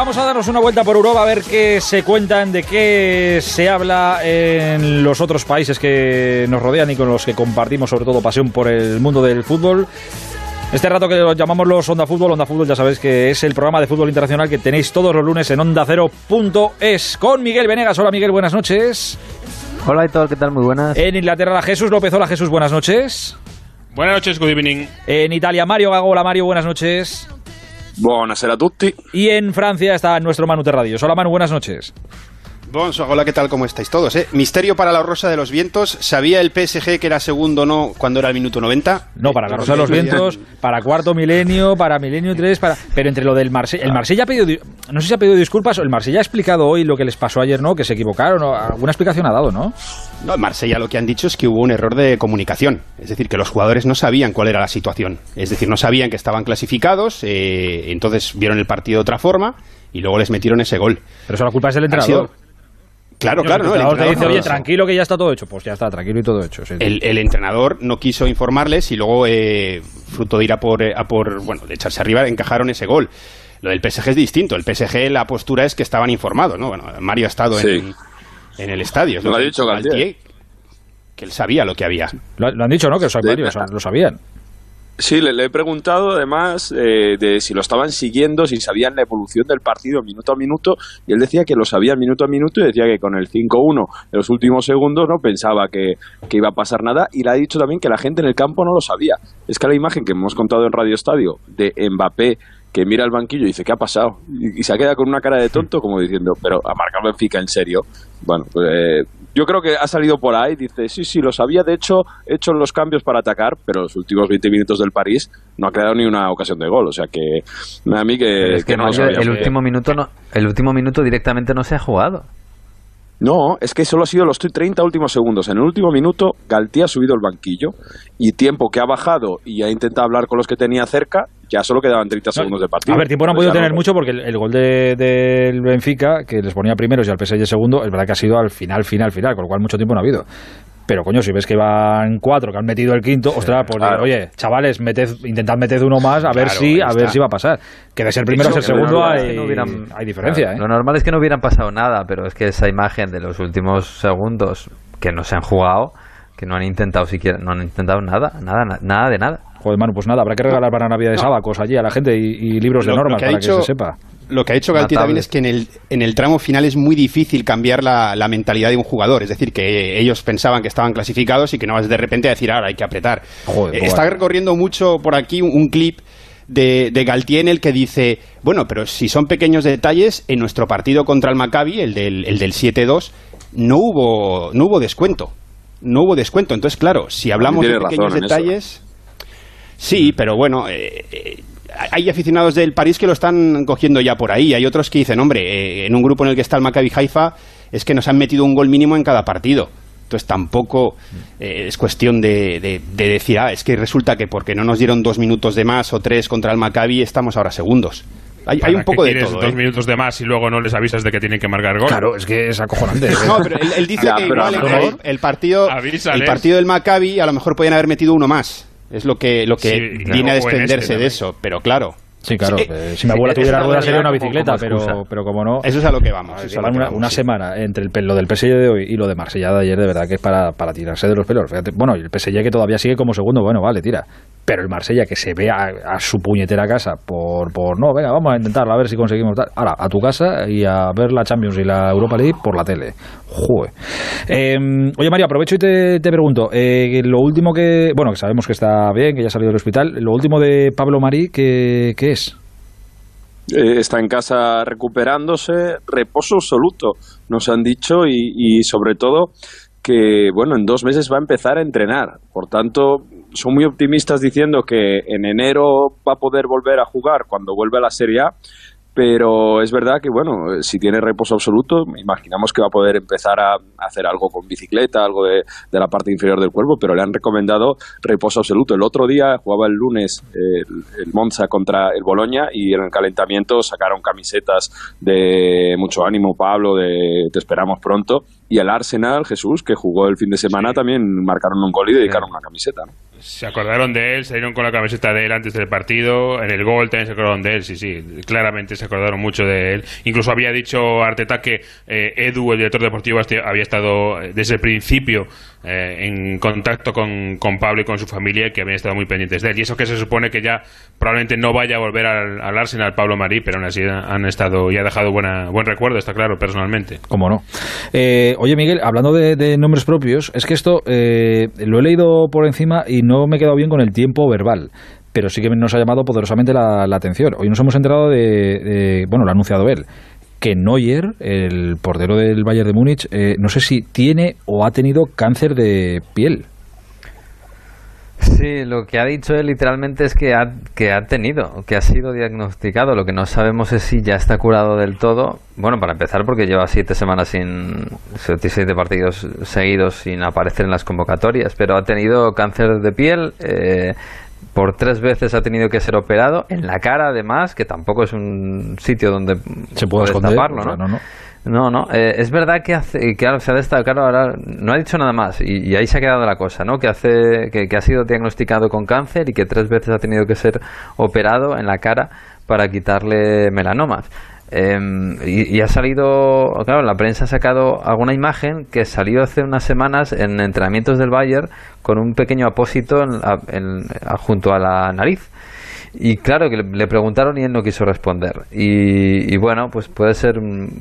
Vamos a darnos una vuelta por Europa a ver qué se cuentan, de qué se habla en los otros países que nos rodean y con los que compartimos sobre todo pasión por el mundo del fútbol. Este rato que lo llamamos los Onda Fútbol, Onda Fútbol ya sabéis que es el programa de fútbol internacional que tenéis todos los lunes en onda ondacero.es con Miguel Venegas. Hola Miguel, buenas noches. Hola Héctor, ¿qué tal? Muy buenas. En Inglaterra, Jesús López. Hola Jesús, buenas noches. Buenas noches, good evening. En Italia, Mario Gago. Hola Mario, buenas noches. Buonasera a tutti. Y en Francia está nuestro Manu Terradios. Hola Manu, buenas noches. Bonsoir, hola, ¿qué tal? ¿Cómo estáis todos? Eh? Misterio para la Rosa de los Vientos. ¿Sabía el PSG que era segundo o no cuando era el minuto 90? No, para la Rosa de los Vientos, para cuarto milenio, para milenio 3, para... pero entre lo del Marsella... El Marsella ha pedido... No sé si ha pedido disculpas o el Marsella ha explicado hoy lo que les pasó ayer, ¿no? Que se equivocaron. Alguna explicación ha dado, ¿no? No, en Marsella lo que han dicho es que hubo un error de comunicación. Es decir, que los jugadores no sabían cuál era la situación. Es decir, no sabían que estaban clasificados, eh, entonces vieron el partido de otra forma y luego les metieron ese gol. Pero eso la culpa es del entrenador. Claro, claro, no, el entrenador te dice, oye, lo- tranquilo que ya está todo hecho. Pues ya está, tranquilo y todo hecho. sí. el, el entrenador no quiso informarles y luego, eh, fruto de ir a por, eh, a por, bueno, de echarse arriba, encajaron ese gol. Lo del PSG es distinto. El PSG, la postura es que estaban informados, ¿no? Bueno, Mario ha estado Sí. en, en el estadio. es Lo ha que dicho Galtier. Que él sabía lo que había. Lo, lo han dicho, ¿no? Que Mario, o sea, lo sabían. Sí, le, he preguntado además eh, de si lo estaban siguiendo, si sabían la evolución del partido minuto a minuto, y él decía que lo sabían minuto a minuto y decía que con el 5-1 en los últimos segundos no pensaba que, que iba a pasar nada, y le ha dicho también que la gente en el campo no lo sabía. Es que la imagen que hemos contado en Radio Estadio de Mbappé que mira el banquillo y dice, ¿qué ha pasado? Y, y se queda con una cara de tonto como diciendo, pero a marcar Benfica en serio. Bueno, pues, eh, yo creo que ha salido por ahí, dice, sí, sí, lo sabía, de hecho, he hecho los cambios para atacar, pero los últimos 20 minutos del París no ha creado ni una ocasión de gol, o sea que a mí que, es que, no el último minuto no, el último minuto directamente no se ha jugado. No, es que solo ha sido los 30 últimos segundos. En el último minuto, Galtía ha subido el banquillo y tiempo que ha bajado y ha intentado hablar con los que tenía cerca, ya solo quedaban 30 segundos de partido. A ver, tiempo no han Pues podido tener mucho porque el, el gol de- del Benfica, que les ponía primeros y al PSG segundo, es verdad que ha sido al final, final, final, con lo cual mucho tiempo no ha habido. Pero coño, si ves que van cuatro, que han metido el quinto, ostras, pues claro. oye, chavales, meted, intentad meter uno más a ver Claro, si a ver está. si va a pasar. Que de ser primero a ser segundo no, hay, que no hubieran- hay diferencia, Claro, ¿eh? Lo normal es que no hubieran pasado nada, pero es que esa imagen de los últimos segundos que no se han jugado, que no han intentado siquiera, no han intentado nada, nada, na- nada de nada. Joder, Manu, pues nada, habrá que regalar para Navidades abacos allí a la gente y, y libros de Lo- lo normas que ha para dicho- que se sepa. Lo que ha dicho Una Galtier también es que en el, en el tramo final es muy difícil cambiar la, la mentalidad de un jugador. Es decir, que ellos pensaban que estaban clasificados y que no vas de repente a decir, ahora hay que apretar. Joder, Eh, está recorriendo mucho por aquí un, un clip de, de Galtier en el que dice, bueno, pero si son pequeños detalles, en nuestro partido contra el Maccabi, el del, el del 7-2, no hubo, no hubo descuento. No hubo descuento. Entonces, claro, si hablamos de pequeños detalles... Sí, pero bueno, eh, eh, hay aficionados del París que lo están cogiendo ya por ahí. Hay otros que dicen, hombre, eh, en un grupo en el que está el Maccabi Haifa es que nos han metido un gol mínimo en cada partido. Entonces tampoco eh, es cuestión de, de- de decir, ah, es que resulta que porque no nos dieron dos minutos de más o tres contra el Maccabi estamos ahora segundos. Hay, hay ¿Para un poco de todo. dos ¿eh? minutos de más y luego no les avisas de que tienen que marcar gol? Claro, es que es acojonante. No, pero él, él dice Ya, que pero igual el, el partido, el partido del Maccabi a lo mejor podían haber metido uno más. Es lo que, lo que Sí, claro, viene a este desprenderse de también. eso. Pero claro, Sí, claro. Sí, eh, si mi abuela tuviera ruedas sería una realidad como- bicicleta, como pero, pero como no... eso es a lo que vamos. eso que una, vamos, una sí. semana entre el, lo del PSG de hoy y lo de Marsella de ayer, de verdad que es para, para tirarse de los pelos. Fíjate, bueno, y el PSG que todavía sigue como segundo, bueno, vale, tira. Pero el Marsella que se ve a, su puñetera casa por, por no, venga, vamos a intentarlo, a ver si conseguimos tal. Ahora, a tu casa y a ver la Champions y la Europa League por la tele. Joder. Eh, oye, Mario, aprovecho y te, te pregunto, eh, lo último que, bueno, que sabemos que está bien, que ya ha salido del hospital, lo último de Pablo Marí, ¿qué, qué es? Eh, está en casa recuperándose, reposo absoluto, nos han dicho, y sobre todo que, bueno, en dos meses va a empezar a entrenar. Por tanto, son muy optimistas diciendo que en enero va a poder volver a jugar cuando vuelva a la Serie A, pero es verdad que, bueno, eh, si tiene reposo absoluto, imaginamos que va a poder empezar a hacer algo con bicicleta, algo de, de la parte inferior del cuerpo, pero le han recomendado reposo absoluto. El otro día jugaba el lunes eh, el, el Monza contra el Boloña y en el calentamiento sacaron camisetas de mucho ánimo, Pablo, de te esperamos pronto. Y el Arsenal, Jesús, que jugó el fin de semana, también marcaron un gol y dedicaron una camiseta. ¿no? Se acordaron de él, salieron con la camiseta de él antes del partido, en el gol también se acordaron de él, sí, sí, claramente se acordaron mucho de él. Incluso había dicho Arteta que eh, Edu, el director deportivo, había estado eh, desde el principio eh, en contacto con, con Pablo y con su familia que habían estado muy pendientes de él. Y eso que se supone que ya probablemente no vaya a volver al, al Arsenal Pablo Marí, pero aún así han estado y ha dejado buena, buen recuerdo, está claro, personalmente. ¿Cómo no? Eh, oye, Miguel, hablando de, nombres propios, es que esto eh, lo he leído por encima y no me he quedado bien con el tiempo verbal. Pero sí que nos ha llamado poderosamente la, la atención. Hoy nos hemos enterado de, de- bueno, lo ha anunciado él, que Neuer, el portero del Bayern de Múnich, eh, no sé si tiene o ha tenido cáncer de piel. Sí, lo que ha dicho él literalmente es que ha, que ha tenido, que ha sido diagnosticado. Lo que no sabemos es si ya está curado del todo. Bueno, para empezar, porque lleva siete semanas sin, siete partidos seguidos sin aparecer en las convocatorias, pero ha tenido cáncer de piel. eh, por tres veces ha tenido que ser operado en la cara, además, que tampoco es un sitio donde Se puede puedes esconder. taparlo, o sea, ¿no? no, no. No, no, eh, es verdad que hace, que ahora se ha destacado ahora, no ha dicho nada más y, y ahí se ha quedado la cosa, ¿no? Que hace, que, que ha sido diagnosticado con cáncer y que tres veces ha tenido que ser operado en la cara para quitarle melanomas. Em, y, y ha salido, claro, la prensa ha sacado alguna imagen que salió hace unas semanas en entrenamientos del Bayern con un pequeño apósito en junto a la nariz. Y claro, que le, preguntaron y él no quiso responder. Y, y bueno, pues puede ser,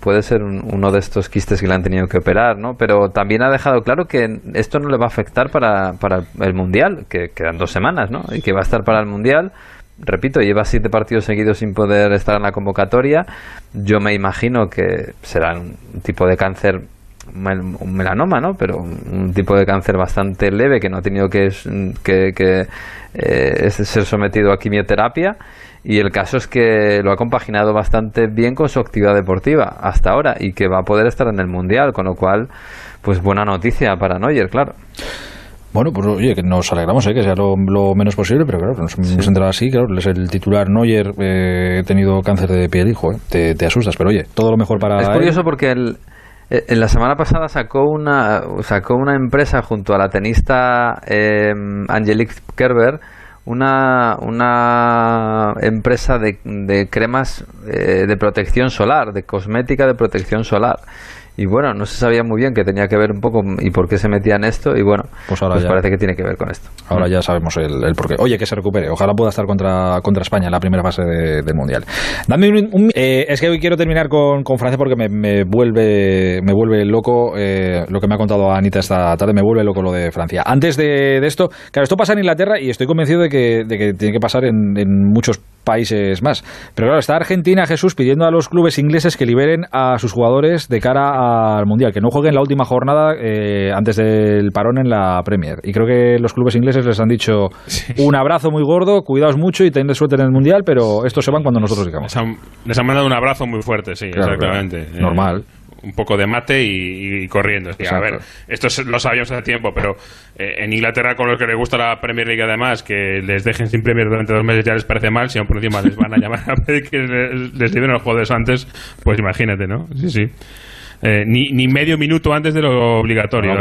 puede ser un- uno de estos quistes que le han tenido que operar, ¿no? Pero también ha dejado claro que esto no le va a afectar para, para el Mundial, que quedan dos semanas, ¿no? Y que va a estar para el Mundial. Repito, lleva siete partidos seguidos sin poder estar en la convocatoria. Yo me imagino que será un tipo de cáncer un melanoma, ¿no? Pero un tipo de cáncer bastante leve que no ha tenido que, que, eh, ser sometido a quimioterapia. Y el caso es que lo ha compaginado bastante bien con su actividad deportiva hasta ahora y que va a poder estar en el Mundial, con lo cual, pues buena noticia para Neuer, claro. Bueno, pues oye, que nos alegramos, ¿eh? que sea lo, lo menos posible, pero claro, nos hemos enterado así, claro, es el titular Neuer, eh, he tenido cáncer de piel, hijo, ¿eh? te, te asustas, pero oye, todo lo mejor para Es él. curioso porque el- eh, en la semana pasada sacó una sacó una empresa junto a la tenista eh, Angelique Kerber una, una empresa de, de cremas eh, de protección solar, de cosmética de protección solar. Y bueno, no se sabía muy bien que tenía que ver un poco y por qué se metía en esto. Y bueno, Pues ahora ya. parece que tiene que ver con esto. Ahora ya sabemos el, el porqué. Oye, que se recupere. Ojalá pueda estar contra, contra España en la primera fase de- del Mundial. Dame un... un- eh, es que hoy quiero terminar con, con Francia porque me, me vuelve me vuelve loco eh, lo que me ha contado Anita esta tarde. Me vuelve loco lo de Francia. Antes de, de esto, claro, esto pasa en Inglaterra y estoy convencido de que, de que tiene que pasar en, en muchos países más. Pero claro, está Argentina, Jesús, pidiendo a los clubes ingleses que liberen a sus jugadores de cara al Mundial, que no jueguen la última jornada eh, antes del parón en la Premier. Y creo que los clubes ingleses les han dicho un abrazo muy gordo, cuidaos mucho y tened suerte en el Mundial, pero estos se van cuando nosotros digamos. Les han, les han mandado un abrazo muy fuerte, sí, Claro, exactamente. claro. Normal. un poco de mate y, y corriendo. A ver, esto es- lo sabíamos hace tiempo, pero eh, en Inglaterra, con los que les gusta la Premier League, además, que les dejen sin Premier durante dos meses ya les parece mal. Si aún por encima les van a llamar a pedir que les, les liberen los juegos antes, pues imagínate, ¿no? Sí, sí. Eh, ni, ni medio minuto antes de lo obligatorio.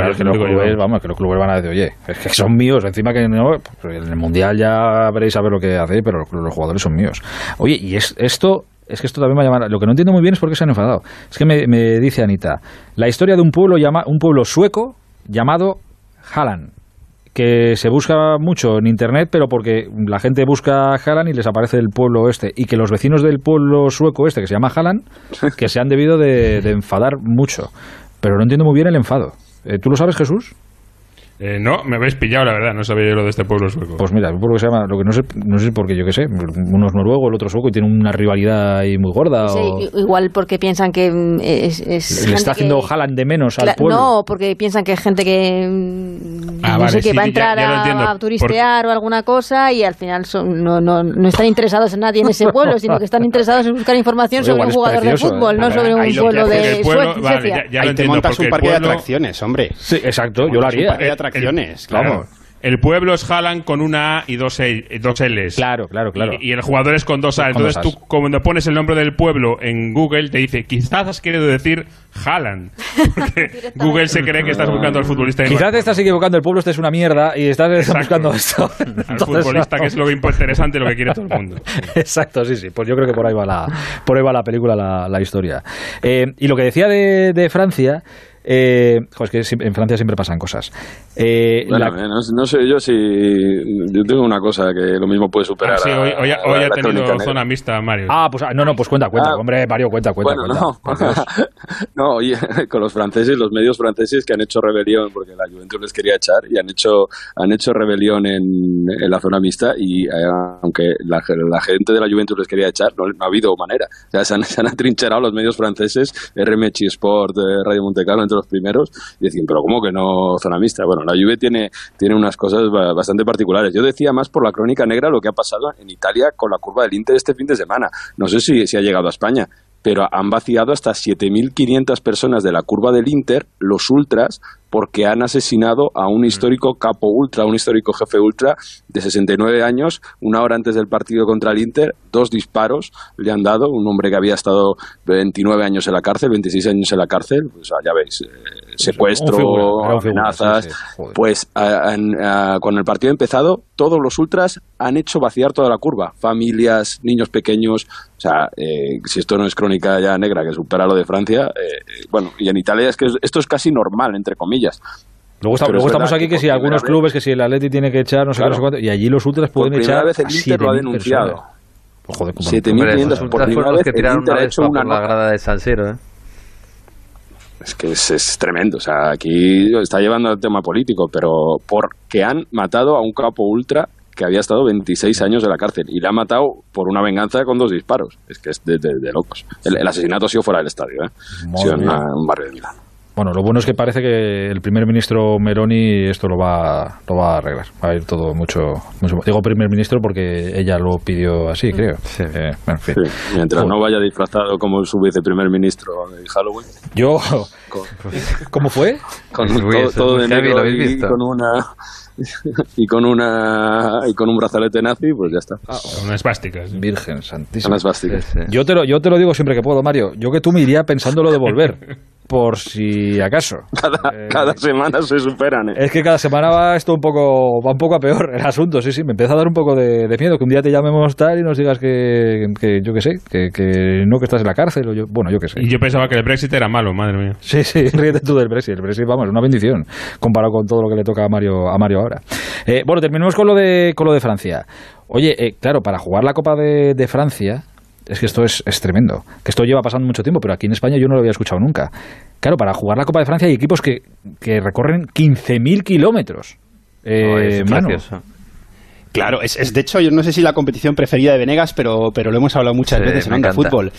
Vamos, que los clubes van a decir, oye, es que son míos, encima que no, pues en el mundial ya veréis a ver lo que hacéis, pero los, los jugadores son míos. Oye, y es, esto, es que esto también me llama, lo que no entiendo muy bien es por qué se han enfadado. Es que me, me dice Anita, la historia de un pueblo llama, un pueblo sueco llamado Halland que se busca mucho en internet, pero porque la gente busca Halland y les aparece el pueblo este, y que los vecinos del pueblo sueco este, que se llama Halland, que se han debido de, de enfadar mucho. Pero no entiendo muy bien el enfado. Eh, ¿Tú lo sabes, Jesús? Eh, no, me habéis pillado, la verdad. No sabía yo lo de este pueblo sueco. Pues mira, un pueblo que se llama, lo que no sé, no sé por qué, yo qué sé, uno es noruego, el otro sueco y tiene una rivalidad ahí muy gorda. Sí, o- igual porque piensan que mm, es, es le gente está haciendo que- de menos al pueblo. No, porque piensan que es gente que mm, Ah, no vale, sé que sí, va a ya- entrar ya lo a- turistear o alguna cosa y al final son, no, no, no están interesados en nadie en ese pueblo, sino que están interesados en buscar información sobre un jugador de precioso, fútbol, ¿eh? no sobre un lo pueblo de el pueblo, Sue- vale, Suecia. ya, ya lo Ahí te entiendo, montas un parque pueblo- de atracciones, hombre. Sí, exacto, yo lo haría. ¿Eh? atracciones, Claro. el pueblo es Haaland con una A y dos, L, dos L's. Claro, claro, claro. Y, y el jugador es con dos A. Entonces dos tú, cuando pones el nombre del pueblo en Google, te dice, quizás has querido decir Haaland. Porque Google se cree que estás buscando al futbolista. Quizás te estás equivocando, el pueblo este es una mierda y estás Exacto. buscando esto. Al Entonces, futbolista, que es lo interesante, lo que quiere todo el mundo. Exacto, sí, sí. Pues yo creo que por ahí va la, por ahí va la película, la, la historia. Eh, y lo que decía de, de Francia, eh, jo, es que en Francia siempre pasan cosas. Eh, Bueno, la- eh, no, no sé yo si. Yo tengo una cosa que lo mismo puede superar. Ah, sí, hoy, hoy ha- a hoy la ha tenido negra. zona mixta, Mario. Ah, pues ah, no, no, pues cuenta, cuenta, Ah, hombre, Mario, cuenta, cuenta, bueno, cuenta. no, por Dios. no, oye, con los franceses, los medios franceses que han hecho rebelión porque la Juventus les quería echar y han hecho han hecho rebelión en, en la zona mixta y eh, aunque la, la gente de la Juventus les quería echar, no, no ha habido manera. O sea, se han, se han atrincherado los medios franceses, RMC Sport, Radio Monte Carlo, entre los primeros, y decían, pero ¿cómo que no zona mixta? Bueno, la Juve tiene, tiene unas cosas ba- bastante particulares. Yo decía más por la crónica negra lo que ha pasado en Italia con la curva del Inter este fin de semana. No sé si, si ha llegado a España, pero han vaciado hasta 7.500 personas de la curva del Inter, los ultras, porque han asesinado a un histórico capo ultra, un histórico jefe ultra de 69 años, una hora antes del partido contra el Inter, dos disparos le han dado, un hombre que había estado 29 años en la cárcel, 26 años en la cárcel, pues ah, ya veis, eh, secuestro, figura, un figura, amenazas, sí, sí, joder. pues a- han- a- cuando el partido ha empezado, todos los ultras han hecho vaciar toda la curva. Familias, niños pequeños. O sea, eh, si esto no es crónica ya negra que supera lo de Francia, eh, bueno, y en Italia es que es- esto es casi normal, entre comillas. Luego, está- Pero luego es estamos aquí que que por si algunos clubes, que si el Atleti tiene que echar, no sé qué, no sé cuánto, y allí los ultras Por pueden primera echar vez el Inter lo ha 7.000 denunciado. Pues, joder, cómo no. 7.000 Hombre, 500 esos por primera vez que el tiraron Inter una ha hecho una por la grada de San Siro, ¿eh? Es que es, es tremendo. O sea, aquí está llevando al tema político, pero porque han matado a un capo ultra que había estado 26 años en la cárcel y le han matado por una venganza con dos disparos. Es que es de, de- de locos. El, el asesinato ha sido fuera del estadio, ¿eh? ha sido en un barrio de Milán. Bueno, lo bueno es que parece que el primer ministro Meroni esto lo va, lo va a arreglar. Va a ir todo mucho, mucho- Digo primer ministro porque ella lo pidió así, creo. Sí. Eh, bueno, en fin. Sí, mientras no vaya disfrazado como su viceprimer ministro en Halloween, Yo, con, ¿cómo fue? con Uy, todo, todo de negro ¿lo habéis y visto? con una y con una y con un brazalete nazi, pues ya está. Con unas plásticas. Virgen Son santísima. las básicas. Sí, sí. Yo te, lo, yo te lo digo siempre que puedo, Mario. Yo que tú me iría pensando lo de volver, por si acaso. Cada, Eh, cada semana se superan, ¿eh? Es que cada semana va esto un poco, va un poco a peor el asunto, sí, sí, me empieza a dar un poco de, de miedo que un día te llamemos tal y nos digas que, que yo qué sé, que, que no que estás en la cárcel o yo, bueno, yo qué sé. Y yo pensaba que el Brexit era malo, madre mía. Sí, sí, ríete tú del Brexit. El Brexit, vamos, es una bendición comparado con todo lo que le toca a Mario, a Mario ahora. Eh, bueno, terminemos con lo de, con lo de Francia. Oye, eh, claro, para jugar la Copa de, de Francia, es que esto es, es tremendo. Que esto lleva pasando mucho tiempo, pero aquí en España yo no lo había escuchado nunca. Claro, para jugar la Copa de Francia hay equipos que, que recorren 15.000 kilómetros. Eh, es. Claro, es, es de hecho, yo no sé si la competición preferida de Venegas, pero, pero lo hemos hablado muchas Sí, veces en Onda. Fútbol.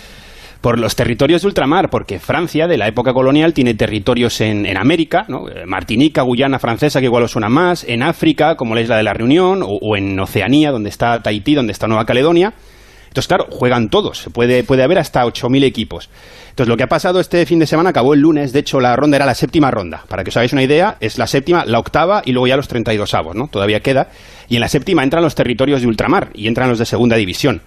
Por los territorios de ultramar, porque Francia, de la época colonial, tiene territorios en, en América, ¿no? Eh, Martinica, Guyana francesa, que igual os suena más, en África, como la isla de la Reunión, o, o en Oceanía, donde está Tahití, donde está Nueva Caledonia. Entonces, claro, juegan todos. Puede, puede haber hasta 8.000 equipos. Entonces, lo que ha pasado este fin de semana acabó el lunes. De hecho, la ronda era la séptima ronda. Para que os hagáis una idea, es la séptima, la octava y luego ya los 32 avos, ¿no? Todavía queda. Y en la séptima entran los territorios de ultramar y entran los de segunda división.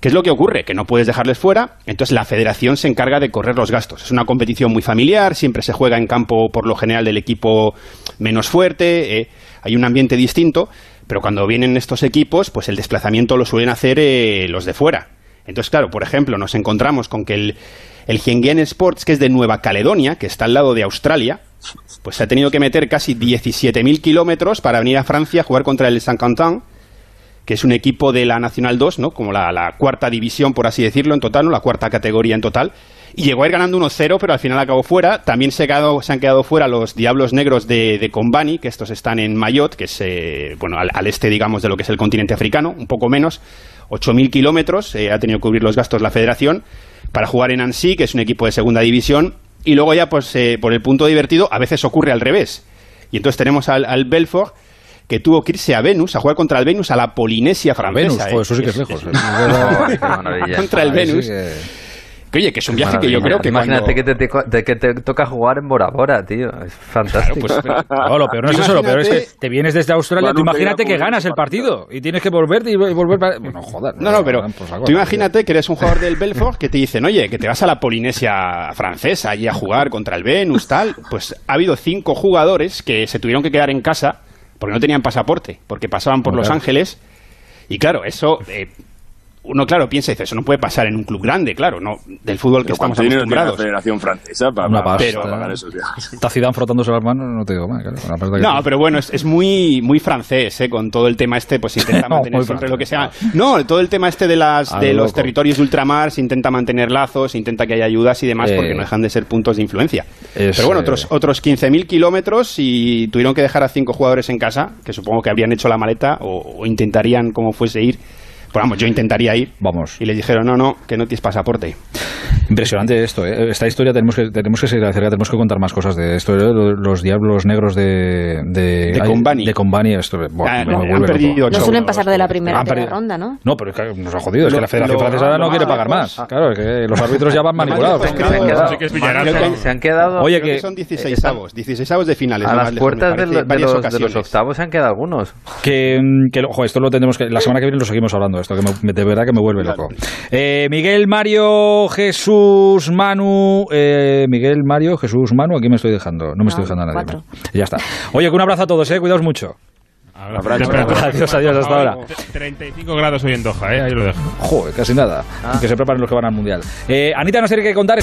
¿Qué es lo que ocurre? Que no puedes dejarles fuera, entonces la federación se encarga de correr los gastos. Es una competición muy familiar, siempre se juega en campo por lo general del equipo menos fuerte, eh, hay un ambiente distinto, pero cuando vienen estos equipos, pues el desplazamiento lo suelen hacer eh, los de fuera. Entonces, claro, por ejemplo, nos encontramos con que el, el Sports, que es de Nueva Caledonia, que está al lado de Australia, pues se ha tenido que meter casi 17.000 kilómetros para venir a Francia a jugar contra el Saint-Quentin, que es un equipo de la Nacional 2, ¿no? Como la, la cuarta división, por así decirlo, en total, ¿no? La cuarta categoría en total. Y llegó a ir ganando 1-0, pero al final acabó fuera. También se, quedado- se han quedado fuera los Diablos Negros de, de Combani, que estos están en Mayotte, que es, eh, bueno, al, al este, digamos, de lo que es el continente africano, un poco menos. 8.000 kilómetros, eh, ha tenido que cubrir los gastos la federación, para jugar en Annecy, que es un equipo de segunda división. Y luego ya, pues, eh, por el punto divertido, a veces ocurre al revés. Y entonces tenemos al, al Belfort, que tuvo que irse a Venus, a jugar contra el Venus, a la Polinesia francesa. Venus, ¿eh? eso sí que es lejos. Oh, maravilla. contra el Ahí sí Venus. que- Que oye, que es un viaje que yo creo que Imagínate cuando... que, te, te- que te toca jugar en Bora Bora, tío. Es fantástico. Pues, pero- No, lo peor no es eso, lo peor es que te vienes desde Australia, tú imagínate que ganas el partido y tienes que volverte y volver para... No, joder. No, no, pero tú tío. imagínate que eres un jugador del Belfort que te dicen, oye, que te vas a la Polinesia francesa allí a jugar contra el Venus, tal. Pues ha habido cinco jugadores que se tuvieron que quedar en casa porque no tenían pasaporte, porque pasaban por Claro. Los Ángeles. Y claro, eso... eh, uno, claro, piensa y dice, eso no puede pasar en un club grande, claro, no del fútbol que Pero estamos ¿cuánto dinero tiene la acostumbrados. Federación Francesa para, Una para- pasta. para pagar esos viajes? Está Zidane frotándose las manos, no te digo más. claro, la verdad que No, pero bueno, es, es muy muy francés, ¿eh? Con todo el tema este, pues intenta No, mantener siempre francés, lo que sea. No, todo el tema este de las de lo los territorios de ultramar, se intenta mantener lazos, se intenta que haya ayudas y demás, Eh, porque no dejan de ser puntos de influencia. es, pero bueno, eh, otros otros 15.000 kilómetros y tuvieron que dejar a cinco jugadores en casa, que supongo que habrían hecho la maleta o, o intentarían como fuese ir. Pues vamos, yo intentaría ir. Vamos. Y les dijeron, no, no, que no tienes pasaporte. Impresionante esto, ¿eh? Esta historia tenemos que, tenemos que seguir de cerca, tenemos que contar más cosas de esto. ¿eh? Los, los diablos negros de... De, Combani. De Combani, esto... buah, Ah, me no, han perdido suelen pasar de la primera ronda, ¿no? No, pero es que nos ha jodido. Es Lo- que la Federación lo- Francesa no lo quiere pagar más. Claro, es que los árbitros ya van manipulados. se han quedado, Sí que Oye, Creo que- que son 16 están- avos, 16 avos de finales. a las puertas de, los, de los ocasiones. octavos se han quedado algunos. que, que ojo, esto lo tendremos que la semana que viene lo seguimos hablando esto que me- de verdad que me vuelve loco Eh, Miguel Mario Jesús Manu eh, Miguel Mario Jesús Manu aquí me estoy dejando no me estoy No, dejando a nadie más. ya está oye que un abrazo a todos eh cuidaos mucho Abrazo. Adiós, adiós, hasta ahora. 35 grados hoy en Doha, ¿eh? ahí lo dejo. joder casi nada que se preparen los que van al mundial eh, Anita no sé qué contar